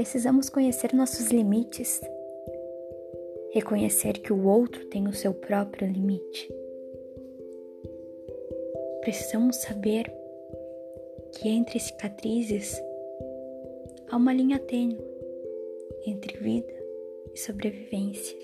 precisamos conhecer nossos limites, reconhecer que o outro tem o seu próprio limite. Precisamos saber que entre cicatrizes há uma linha tênue entre vida e sobrevivência.